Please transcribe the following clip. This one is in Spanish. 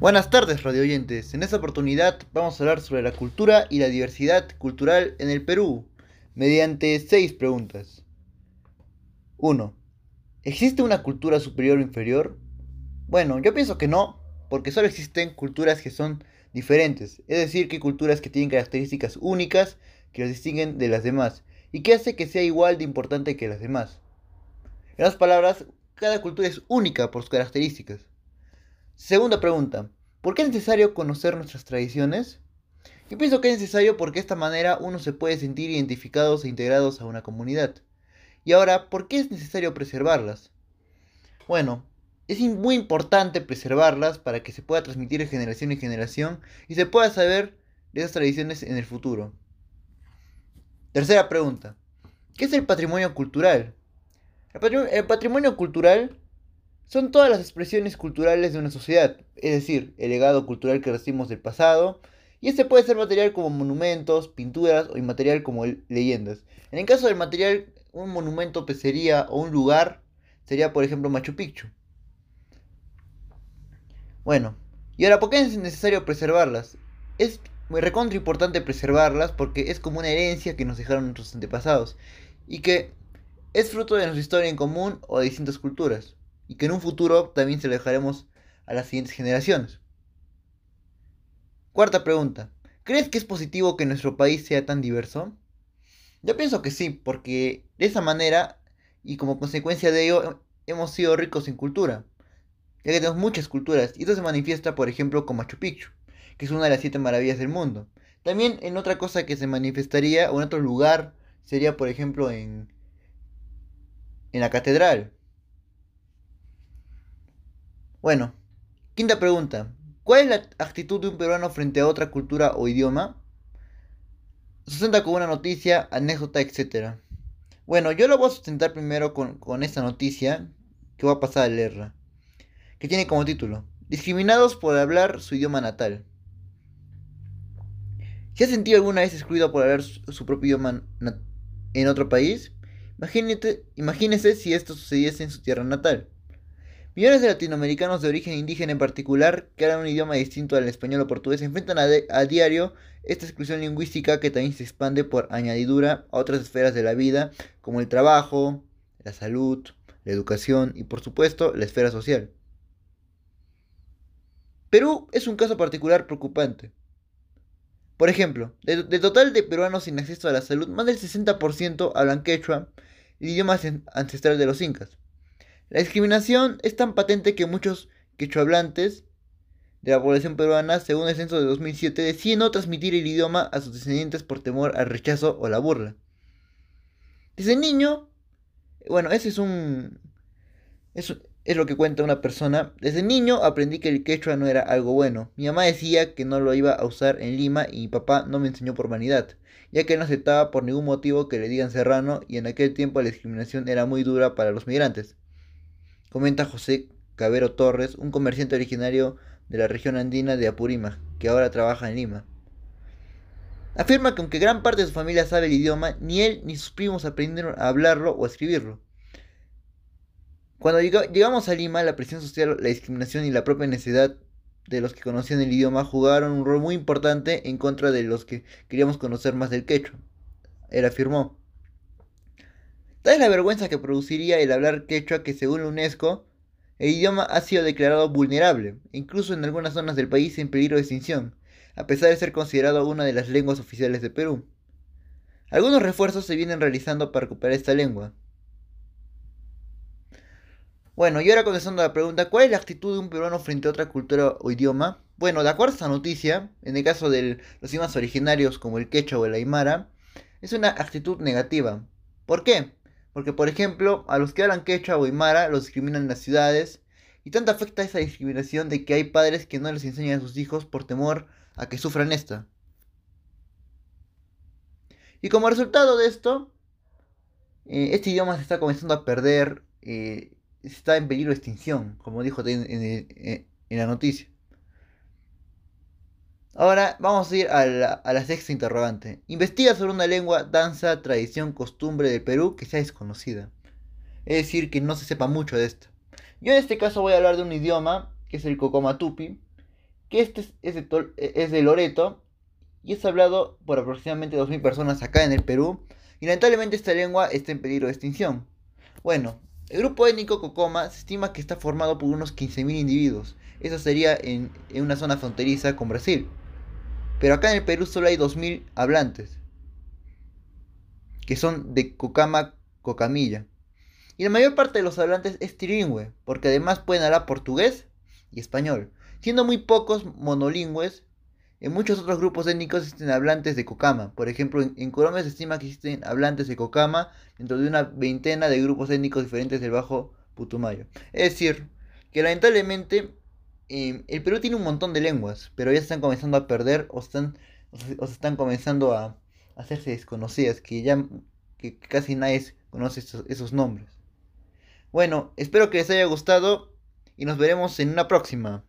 Buenas tardes, radio oyentes. En esta oportunidad vamos a hablar sobre la cultura y la diversidad cultural en el Perú, mediante seis preguntas. 1. ¿Existe una cultura superior o inferior? Bueno, yo pienso que no, porque solo existen culturas que son diferentes, es decir, que culturas que tienen características únicas que las distinguen de las demás y que hace que sea igual de importante que las demás. En otras palabras, cada cultura es única por sus características. Segunda pregunta, ¿por qué es necesario conocer nuestras tradiciones? Yo pienso que es necesario porque de esta manera uno se puede sentir identificados e integrados a una comunidad. Y ahora, ¿por qué es necesario preservarlas? Bueno, es muy importante preservarlas para que se pueda transmitir de generación en generación y se pueda saber de esas tradiciones en el futuro. Tercera pregunta. ¿Qué es el patrimonio cultural? El patrimonio cultural son todas las expresiones culturales de una sociedad, es decir, el legado cultural que recibimos del pasado, y este puede ser material como monumentos, pinturas o inmaterial como leyendas. En el caso del material, un monumento sería o un lugar sería por ejemplo Machu Picchu. Bueno, y ahora, ¿por qué es necesario preservarlas? Es muy recontra importante preservarlas porque es como una herencia que nos dejaron nuestros antepasados y que es fruto de nuestra historia en común o de distintas culturas y que en un futuro también se lo dejaremos a las siguientes generaciones. Cuarta pregunta. ¿Crees que es positivo que nuestro país sea tan diverso? Yo pienso que sí, porque de esa manera y como consecuencia de ello hemos sido ricos en cultura, ya que tenemos muchas culturas y esto se manifiesta por ejemplo con Machu Picchu, que es una de las siete maravillas del mundo. También en otra cosa que se manifestaría o en otro lugar sería por ejemplo en, en la catedral, bueno, quinta pregunta. ¿Cuál es la actitud de un peruano frente a otra cultura o idioma? Sustenta con una noticia, anécdota, etc. Bueno, yo lo voy a sustentar primero con, esta noticia que voy a pasar a leerla. Que tiene como título, Discriminados por hablar su idioma natal. ¿Se ha sentido alguna vez excluido por hablar su, propio idioma en otro país? imagínese si esto sucediese en su tierra natal. Millones de latinoamericanos de origen indígena en particular, que hablan un idioma distinto al español o portugués, enfrentan a, diario esta exclusión lingüística que también se expande por añadidura a otras esferas de la vida, como el trabajo, la salud, la educación y por supuesto la esfera social. Perú es un caso particular preocupante. Por ejemplo, del total de peruanos sin acceso a la salud, más del 60% hablan quechua, el idioma ancestral de los incas. La discriminación es tan patente que muchos quechohablantes de la población peruana, según el censo de 2007, deciden no transmitir el idioma a sus descendientes por temor al rechazo o la burla. Desde niño, bueno, ese es un... Es, es lo que cuenta una persona. Desde niño aprendí que el quechua no era algo bueno. Mi mamá decía que no lo iba a usar en Lima y mi papá no me enseñó por vanidad, ya que no aceptaba por ningún motivo que le digan serrano y en aquel tiempo la discriminación era muy dura para los migrantes comenta José Cabero Torres, un comerciante originario de la región andina de Apurímac, que ahora trabaja en Lima. Afirma que aunque gran parte de su familia sabe el idioma, ni él ni sus primos aprendieron a hablarlo o a escribirlo. Cuando llegamos a Lima, la presión social, la discriminación y la propia necesidad de los que conocían el idioma jugaron un rol muy importante en contra de los que queríamos conocer más del quechua. Él afirmó. Tal es la vergüenza que produciría el hablar quechua que según la UNESCO, el idioma ha sido declarado vulnerable, incluso en algunas zonas del país en peligro de extinción, a pesar de ser considerado una de las lenguas oficiales de Perú. Algunos refuerzos se vienen realizando para recuperar esta lengua. Bueno, y ahora contestando a la pregunta, ¿cuál es la actitud de un peruano frente a otra cultura o idioma? Bueno, de acuerdo a esta noticia, en el caso de los idiomas originarios como el quechua o el aymara, es una actitud negativa. ¿Por qué? Porque, por ejemplo, a los que hablan quechua o aymara los discriminan en las ciudades. Y tanto afecta esa discriminación de que hay padres que no les enseñan a sus hijos por temor a que sufran esta. Y como resultado de esto, eh, este idioma se está comenzando a perder, eh, está en peligro de extinción, como dijo en, en la noticia. Ahora vamos a ir a la, sexta interrogante. Investiga sobre una lengua, danza, tradición, costumbre del Perú que sea desconocida. Es decir, que no se sepa mucho de esto. Yo en este caso voy a hablar de un idioma, que es el Cocomatupi, que este es de, es de Loreto y es hablado por aproximadamente 2.000 personas acá en el Perú y lamentablemente esta lengua está en peligro de extinción. Bueno, el grupo étnico Cocoma se estima que está formado por unos 15.000 individuos. Eso sería en, una zona fronteriza con Brasil. Pero acá en el Perú solo hay 2.000 hablantes, que son de Cocama, Cocamilla. Y la mayor parte de los hablantes es trilingüe, porque además pueden hablar portugués y español, siendo muy pocos monolingües en muchos otros grupos étnicos existen hablantes de Cocama. Por ejemplo, en, Colombia se estima que existen hablantes de Cocama dentro de una veintena de grupos étnicos diferentes del Bajo Putumayo. Es decir, que lamentablemente em, el Perú tiene un montón de lenguas, pero ya están comenzando a perder o, están, o están comenzando a hacerse desconocidas, que ya que casi nadie conoce esos nombres. Bueno, espero que les haya gustado y nos veremos en una próxima.